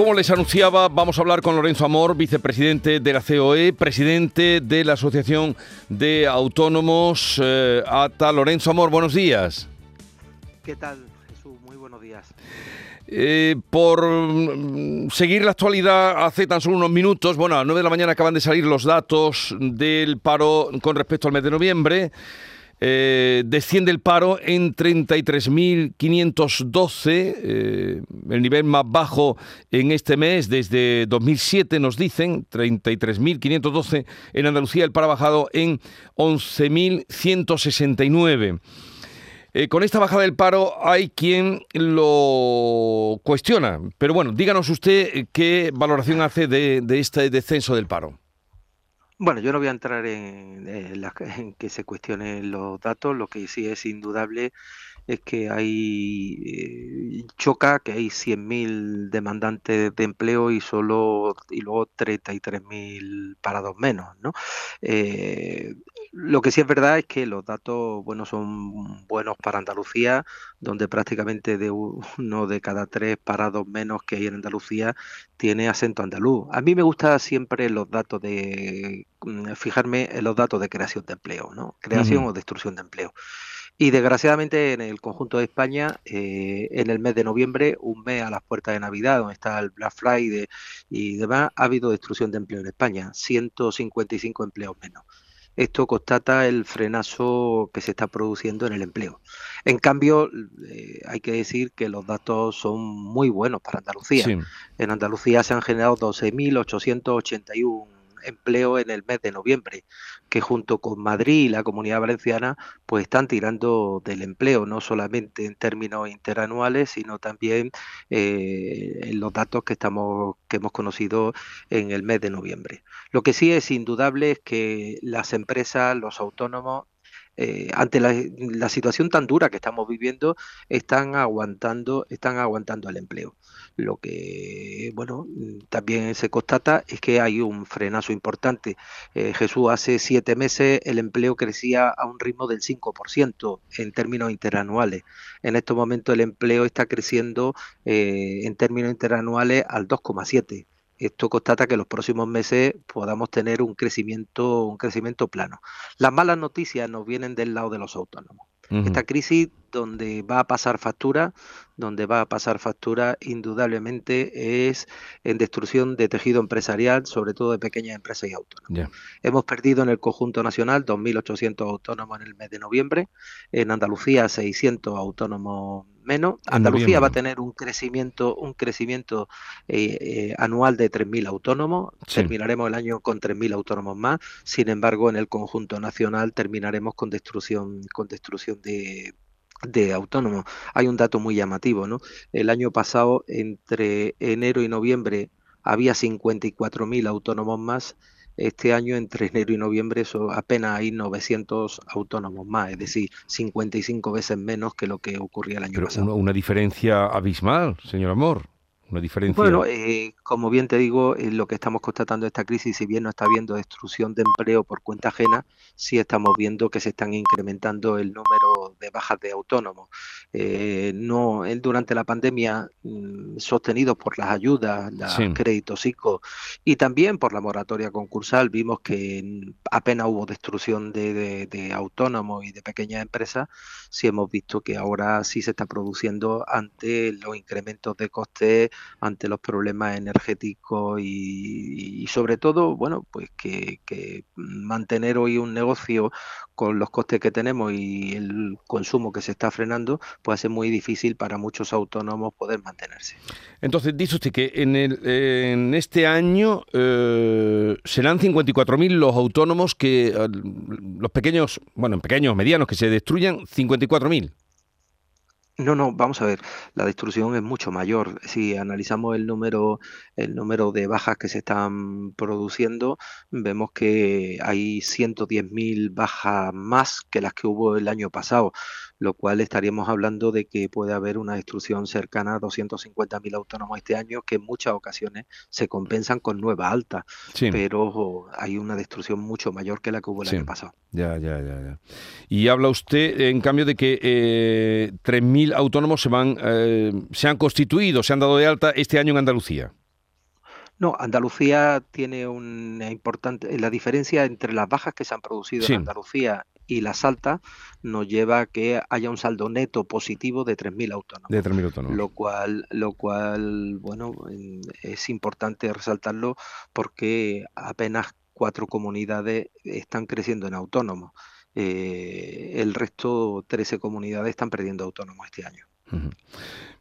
Como les anunciaba, vamos a hablar con Lorenzo Amor, vicepresidente de la COE, presidente de la Asociación de Autónomos eh, ATA. Lorenzo Amor, buenos días. ¿Qué tal, Jesús? Muy buenos días. Eh, por mm, seguir la actualidad, hace tan solo unos minutos, bueno, a las 9 de la mañana acaban de salir los datos del paro con respecto al mes de noviembre. Eh, desciende el paro en 33.512, eh, el nivel más bajo en este mes desde 2007 nos dicen, 33.512. En Andalucía el paro ha bajado en 11.169. Eh, con esta bajada del paro hay quien lo cuestiona, pero bueno, díganos usted qué valoración hace de este descenso del paro. Bueno, yo no voy a entrar en, en, que se cuestionen los datos, lo que sí es indudable es que hay eh, choca que hay 100.000 demandantes de empleo y solo y luego 33.000 parados menos, ¿no? Eh, lo que sí es verdad es que los datos bueno son buenos para Andalucía, donde prácticamente de uno de cada tres parados menos que hay en Andalucía tiene acento andaluz. A mí me gusta siempre los datos de mm, fijarme en los datos de creación de empleo, ¿no? Creación o destrucción de empleo. Y desgraciadamente en el conjunto de España, eh, en el mes de noviembre, un mes a las puertas de Navidad, donde está el Black Friday y demás, ha habido destrucción de empleo en España, 155 empleos menos. Esto constata el frenazo que se está produciendo en el empleo. En cambio, eh, hay que decir que los datos son muy buenos para Andalucía. En Andalucía se han generado 12.881 empleo en el mes de noviembre, que junto con Madrid y la Comunidad Valenciana, pues están tirando del empleo, no solamente en términos interanuales, sino también eh, en los datos que estamos que hemos conocido en el mes de noviembre. Lo que sí es indudable es que las empresas, los autónomos eh, ante la, situación tan dura que estamos viviendo, están aguantando, están aguantando el empleo. Lo que, bueno, también se constata es que hay un frenazo importante. Eh, Jesús, hace siete meses el empleo crecía a un ritmo del 5% en términos interanuales. En estos momentos el empleo está creciendo eh, en términos interanuales al 2,7% esto constata que en los próximos meses podamos tener un crecimiento, un crecimiento plano. Las malas noticias nos vienen del lado de los autónomos. Esta crisis donde va a pasar factura, donde va a pasar factura indudablemente es en destrucción de tejido empresarial, sobre todo de pequeñas empresas y autónomos. Hemos perdido en el conjunto nacional 2.800 autónomos en el mes de noviembre, en Andalucía 600 autónomos menos. Andalucía va a tener un crecimiento, un crecimiento eh, eh, anual de 3.000 autónomos. Terminaremos el año con 3.000 autónomos más. Sin embargo, en el conjunto nacional terminaremos con destrucción, con destrucción de, de autónomos. Hay un dato muy llamativo, ¿no? El año pasado, entre enero y noviembre, había 54.000 autónomos más este año, entre enero y noviembre, eso apenas hay 900 autónomos más, es decir, 55 veces menos que lo que ocurría el año pasado. una diferencia abismal, señor Amor. Una diferencia. Bueno, eh, como bien te digo, eh, lo que estamos constatando de esta crisis, si bien no está habiendo destrucción de empleo por cuenta ajena, sí estamos viendo que se están incrementando el número de bajas de autónomos. Eh, no, durante la pandemia, mm, sostenidos por las ayudas, los créditos ICO y también por la moratoria concursal, vimos que apenas hubo destrucción de, de autónomos y de pequeñas empresas, sí hemos visto que ahora sí se está produciendo ante los incrementos de costes ante los problemas energéticos y, sobre todo, bueno, pues que, mantener hoy un negocio con los costes que tenemos y el consumo que se está frenando, puede ser muy difícil para muchos autónomos poder mantenerse. Entonces, dice usted que en, el, en este año eh, serán 54.000 los autónomos que, los pequeños, bueno, pequeños, medianos, que se destruyan, 54.000. No, no, vamos a ver, la destrucción es mucho mayor. Si analizamos el número, el número de bajas que se están produciendo, vemos que hay 110.000 bajas más que las que hubo el año pasado, lo cual estaríamos hablando de que puede haber una destrucción cercana a 250.000 autónomos este año, que en muchas ocasiones se compensan con nueva alta, pero hay una destrucción mucho mayor que la que hubo el año pasado. Ya, ya, ya, ya. Y habla usted, en cambio, de que eh, 3.000 autónomos se van, eh, se han constituido, se han dado de alta este año en Andalucía. No, Andalucía tiene una importante. La diferencia entre las bajas que se han producido en Andalucía y las altas nos lleva a que haya un saldo neto positivo de 3.000 autónomos. De 3.000 autónomos. Lo cual, lo cual, bueno, es importante resaltarlo porque apenas cuatro comunidades están creciendo en autónomos. Eh, el resto, 13 comunidades, están perdiendo autónomos este año.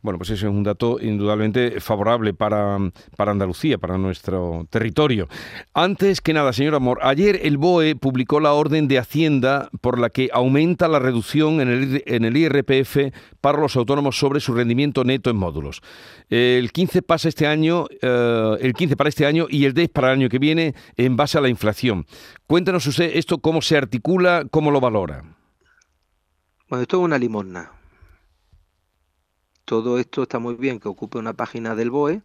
Bueno, pues ese es un dato indudablemente favorable para, para, Andalucía, para nuestro territorio. Antes que nada, señor Amor, ayer el BOE publicó la orden de Hacienda por la que aumenta la reducción en el, en el IRPF para los autónomos sobre su rendimiento neto en módulos. El 15 pasa este año, eh, el 15 para este año y el 10 para el año que viene en base a la inflación. Cuéntanos usted esto cómo se articula, cómo lo valora. Bueno, esto es una limosna todo esto está muy bien que ocupe una página del BOE,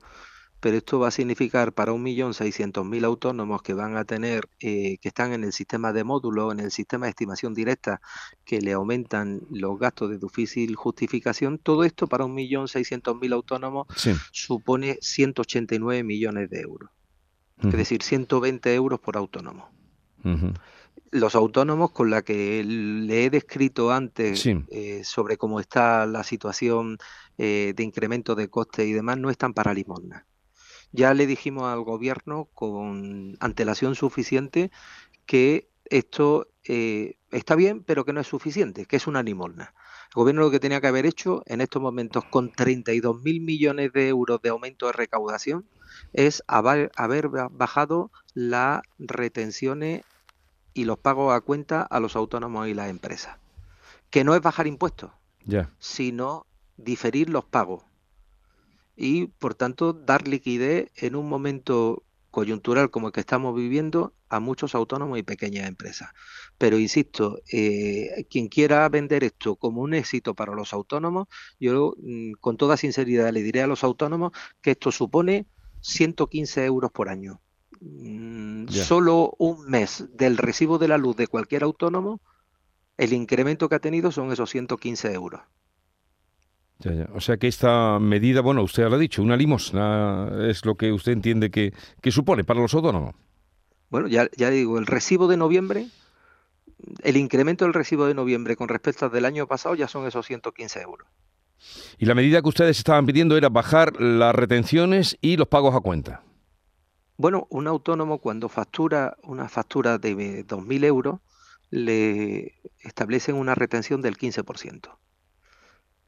pero esto va a significar para 1.600.000 autónomos que van a tener, eh, que están en el sistema de módulo, en el sistema de estimación directa, que le aumentan los gastos de difícil justificación, todo esto para 1.600.000 autónomos supone 189 millones de euros. Es decir, 120 euros por autónomo los autónomos con la que le he descrito antes eh, sobre cómo está la situación eh, de incremento de costes y demás no están para limosna. Ya le dijimos al gobierno con antelación suficiente que esto eh, está bien, pero que no es suficiente, que es una limosna. El gobierno lo que tenía que haber hecho en estos momentos con 32 mil millones de euros de aumento de recaudación es haber bajado las retenciones y los pagos a cuenta a los autónomos y las empresas. Que no es bajar impuestos, sino diferir los pagos y, por tanto, dar liquidez en un momento coyuntural como el que estamos viviendo a muchos autónomos y pequeñas empresas. Pero insisto, eh, quien quiera vender esto como un éxito para los autónomos, yo mm, con toda sinceridad le diré a los autónomos que esto supone 115 euros por año. Mm, solo un mes del recibo de la luz de cualquier autónomo, el incremento que ha tenido son esos 115 euros. O sea que esta medida, bueno, usted lo ha dicho, una limosna es lo que usted entiende que, supone para los autónomos. Bueno, ya, ya digo, el recibo de noviembre, el incremento del recibo de noviembre con respecto al del año pasado ya son esos 115 euros. Y la medida que ustedes estaban pidiendo era bajar las retenciones y los pagos a cuenta. Bueno, un autónomo cuando factura una factura de 2.000 euros, le establecen una retención del 15%.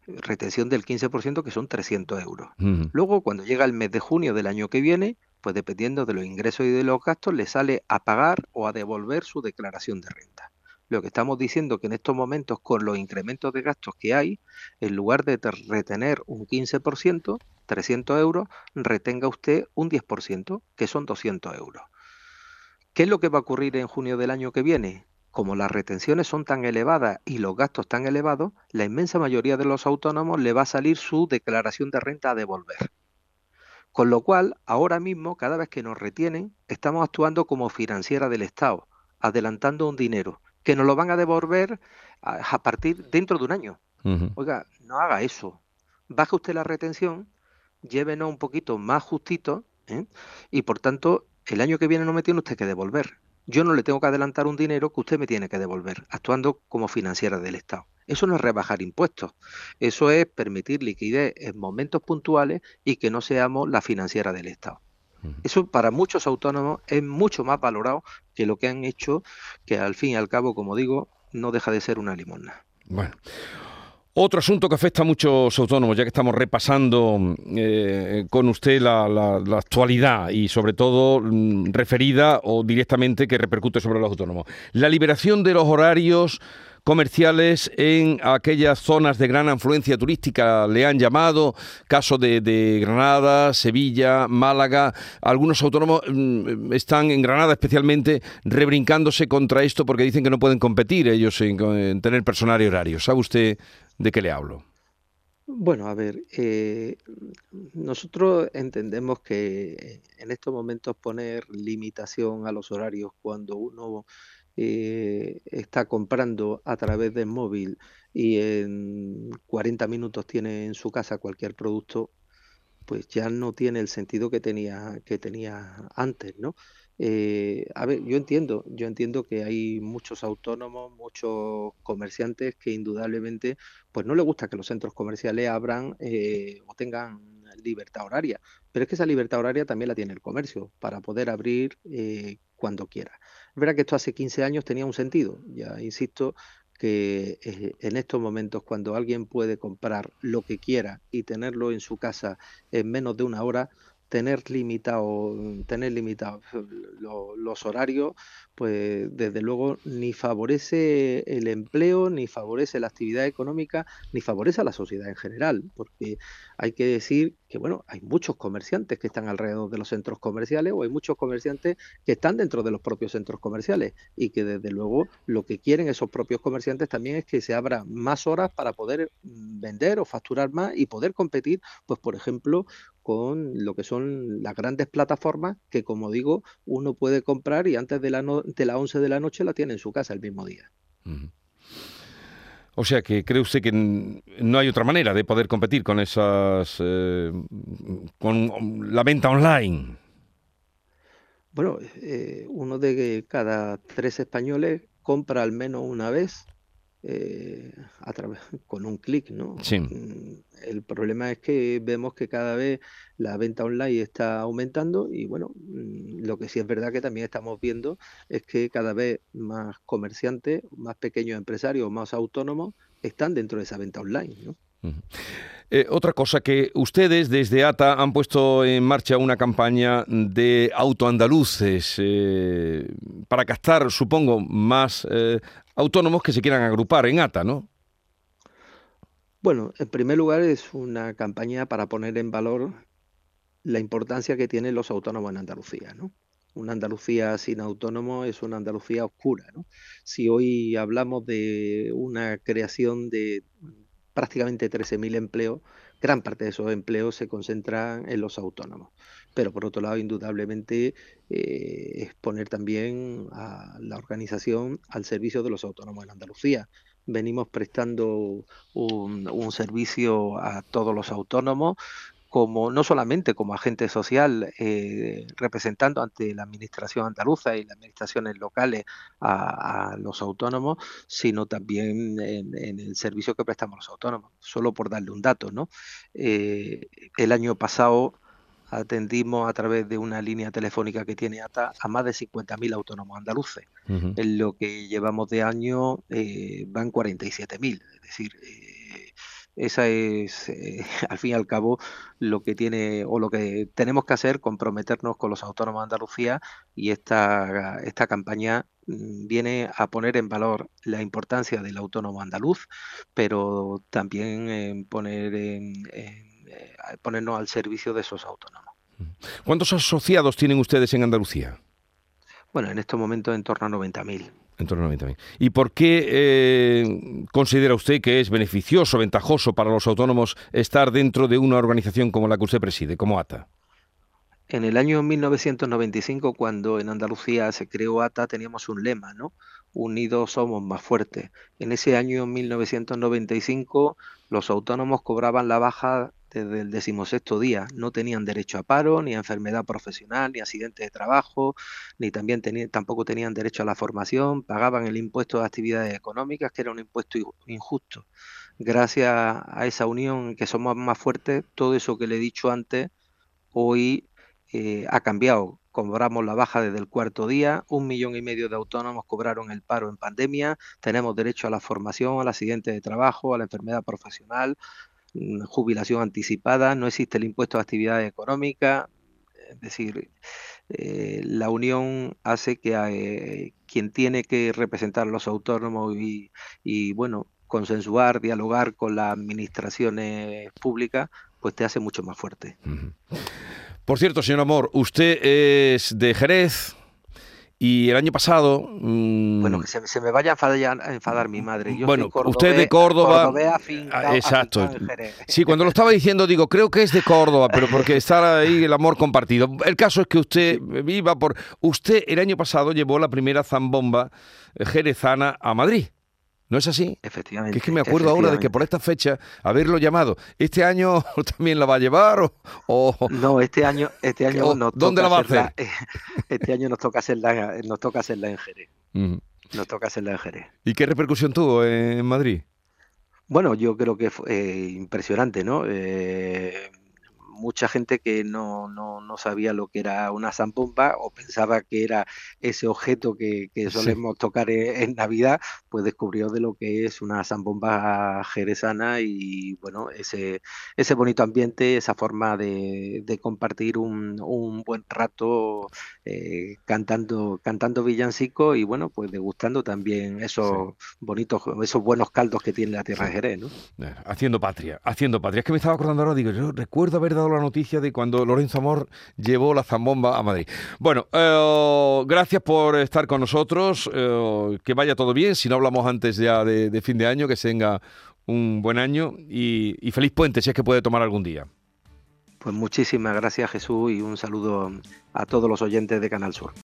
Retención del 15% que son 300 euros. Luego, cuando llega el mes de junio del año que viene, pues dependiendo de los ingresos y de los gastos, le sale a pagar o a devolver su declaración de renta. Lo que estamos diciendo que en estos momentos, con los incrementos de gastos que hay, en lugar de retener un 15%, 300 euros, retenga usted un 10%, que son 200 euros. ¿Qué es lo que va a ocurrir en junio del año que viene? Como las retenciones son tan elevadas y los gastos tan elevados, la inmensa mayoría de los autónomos le va a salir su declaración de renta a devolver. Con lo cual, ahora mismo, cada vez que nos retienen, estamos actuando como financiera del Estado, adelantando un dinero, que nos lo van a devolver a, partir dentro de un año. Oiga, no haga eso. Baje usted la retención llévenos un poquito más justito ¿eh? y por tanto el año que viene no me tiene usted que devolver. Yo no le tengo que adelantar un dinero que usted me tiene que devolver, actuando como financiera del Estado. Eso no es rebajar impuestos, eso es permitir liquidez en momentos puntuales y que no seamos la financiera del Estado. Eso para muchos autónomos es mucho más valorado que lo que han hecho, que al fin y al cabo, como digo, no deja de ser una limosna. Bueno. Otro asunto que afecta a muchos autónomos, ya que estamos repasando eh, con usted la, actualidad y sobre todo mm, referida o directamente que repercute sobre los autónomos. La liberación de los horarios comerciales en aquellas zonas de gran afluencia turística, le han llamado, caso de, Granada, Sevilla, Málaga. Algunos autónomos mm, están en Granada especialmente rebrincándose contra esto porque dicen que no pueden competir ellos en tener personal y horario. ¿Sabe usted ¿De qué le hablo? Bueno, a ver, eh, nosotros entendemos que en estos momentos poner limitación a los horarios cuando uno eh, está comprando a través del móvil y en 40 minutos tiene en su casa cualquier producto, pues ya no tiene el sentido que tenía, que tenía antes, ¿no? Eh, a ver, yo entiendo, yo entiendo que hay muchos autónomos, muchos comerciantes que indudablemente pues no les gusta que los centros comerciales abran eh, o tengan libertad horaria, pero es que esa libertad horaria también la tiene el comercio para poder abrir eh, cuando quiera. Es verdad que esto hace 15 años tenía un sentido, ya insisto que en estos momentos cuando alguien puede comprar lo que quiera y tenerlo en su casa en menos de una hora, tener limitado, tener limitados los horarios, pues desde luego ni favorece el empleo, ni favorece la actividad económica, ni favorece a la sociedad en general, porque hay que decir que bueno, hay muchos comerciantes que están alrededor de los centros comerciales o hay muchos comerciantes que están dentro de los propios centros comerciales y que desde luego lo que quieren esos propios comerciantes también es que se abra más horas para poder mm, vender o facturar más y poder competir, pues por ejemplo, con lo que son las grandes plataformas que como digo, uno puede comprar y antes de, la de las 11 de la noche la tiene en su casa el mismo día. O sea que cree usted que no hay otra manera de poder competir con esas, eh, con la venta online. Bueno, eh, uno de cada tres españoles compra al menos una vez eh, a través, con un clic, ¿no? Sí. Mm, el problema es que vemos que cada vez la venta online está aumentando y bueno, mm, lo que sí es verdad que también estamos viendo es que cada vez más comerciantes, más pequeños empresarios, más autónomos están dentro de esa venta online, ¿no? Eh, otra cosa que ustedes desde ATA han puesto en marcha una campaña de autoandaluces eh, para captar, supongo, más eh, autónomos que se quieran agrupar en ATA, ¿no? Bueno, en primer lugar es una campaña para poner en valor la importancia que tienen los autónomos en Andalucía, ¿no? Una Andalucía sin autónomos es una Andalucía oscura, ¿no? Si hoy hablamos de una creación de prácticamente 13.000 empleos, gran parte de esos empleos se concentran en los autónomos. Pero por otro lado, indudablemente, eh, es poner también a la organización al servicio de los autónomos en Andalucía. Venimos prestando un, servicio a todos los autónomos como no solamente como agente social eh, representando ante la administración andaluza y las administraciones locales a, los autónomos, sino también en, el servicio que prestamos los autónomos. Solo por darle un dato, ¿no? Eh, el año pasado atendimos a través de una línea telefónica que tiene ATA a más de 50.000 autónomos andaluces. En lo que llevamos de año eh, van 47.000, es decir, esa es, eh, al fin y al cabo, lo que tiene o lo que tenemos que hacer, comprometernos con los autónomos de Andalucía y esta, esta campaña mm, viene a poner en valor la importancia del autónomo andaluz, pero también en poner en, eh, ponernos al servicio de esos autónomos. ¿Cuántos asociados tienen ustedes en Andalucía? Bueno, en estos momentos en torno a 90.000. En torno a 90.000. ¿Y por qué eh, considera usted que es beneficioso, ventajoso para los autónomos estar dentro de una organización como la que usted preside, como ATA? En el año 1995, cuando en Andalucía se creó ATA, teníamos un lema, ¿no? Unidos somos más fuertes. En ese año 1995, los autónomos cobraban la baja desde el decimosexto día. No tenían derecho a paro, ni a enfermedad profesional, ni accidente de trabajo, ni también tampoco tenían derecho a la formación, pagaban el impuesto de actividades económicas, que era un impuesto injusto. Gracias a esa unión que somos más fuertes, todo eso que le he dicho antes, hoy eh, ha cambiado. Cobramos la baja desde el cuarto día, un millón y medio de autónomos cobraron el paro en pandemia, tenemos derecho a la formación, al accidente de trabajo, a la enfermedad profesional, jubilación anticipada, no existe el impuesto de actividades económicas, es decir, eh, la unión hace que eh, quien tiene que representar a los autónomos y, bueno, consensuar, dialogar con las administraciones públicas, pues te hace mucho más fuerte. Por cierto, señor Amor, usted es de Jerez, y el año pasado. bueno, mm, que se, me vaya a enfadar, mi madre. Yo bueno, usted de Córdoba. Ah, exacto. Sí, cuando lo estaba diciendo, digo, creo que es de Córdoba, pero porque está ahí el amor compartido. El caso es que usted viva por. Usted el año pasado llevó la primera zambomba jerezana a Madrid. ¿No es así? Efectivamente. Que es que me acuerdo ahora de que por esta fecha haberlo llamado. ¿Este año también la va a llevar o...? no, este año, este año nos ¿Dónde la va a hacer? este año nos toca hacerla, nos toca hacerla en Jerez. Nos toca hacerla en Jerez. ¿Y qué repercusión tuvo en Madrid? Bueno, yo creo que fue eh, impresionante, ¿no? Eh, mucha gente que no, no, no, sabía lo que era una zambomba o pensaba que era ese objeto que, solemos tocar e, en, Navidad, pues descubrió de lo que es una zambomba jerezana y bueno, ese, ese bonito ambiente, esa forma de, compartir un, un, buen rato eh, cantando, cantando villancico y bueno, pues degustando también esos bonitos, esos buenos caldos que tiene la tierra de Jerez, ¿no? Haciendo patria, haciendo patria. Es que me estaba acordando ahora, digo, yo recuerdo haber dado la noticia de cuando Lorenzo Amor llevó la zambomba a Madrid. Bueno, eh, gracias por estar con nosotros, eh, que vaya todo bien, si no hablamos antes ya de, fin de año, que tenga un buen año y, y feliz puente si es que puede tomar algún día. Pues muchísimas gracias Jesús y un saludo a todos los oyentes de Canal Sur.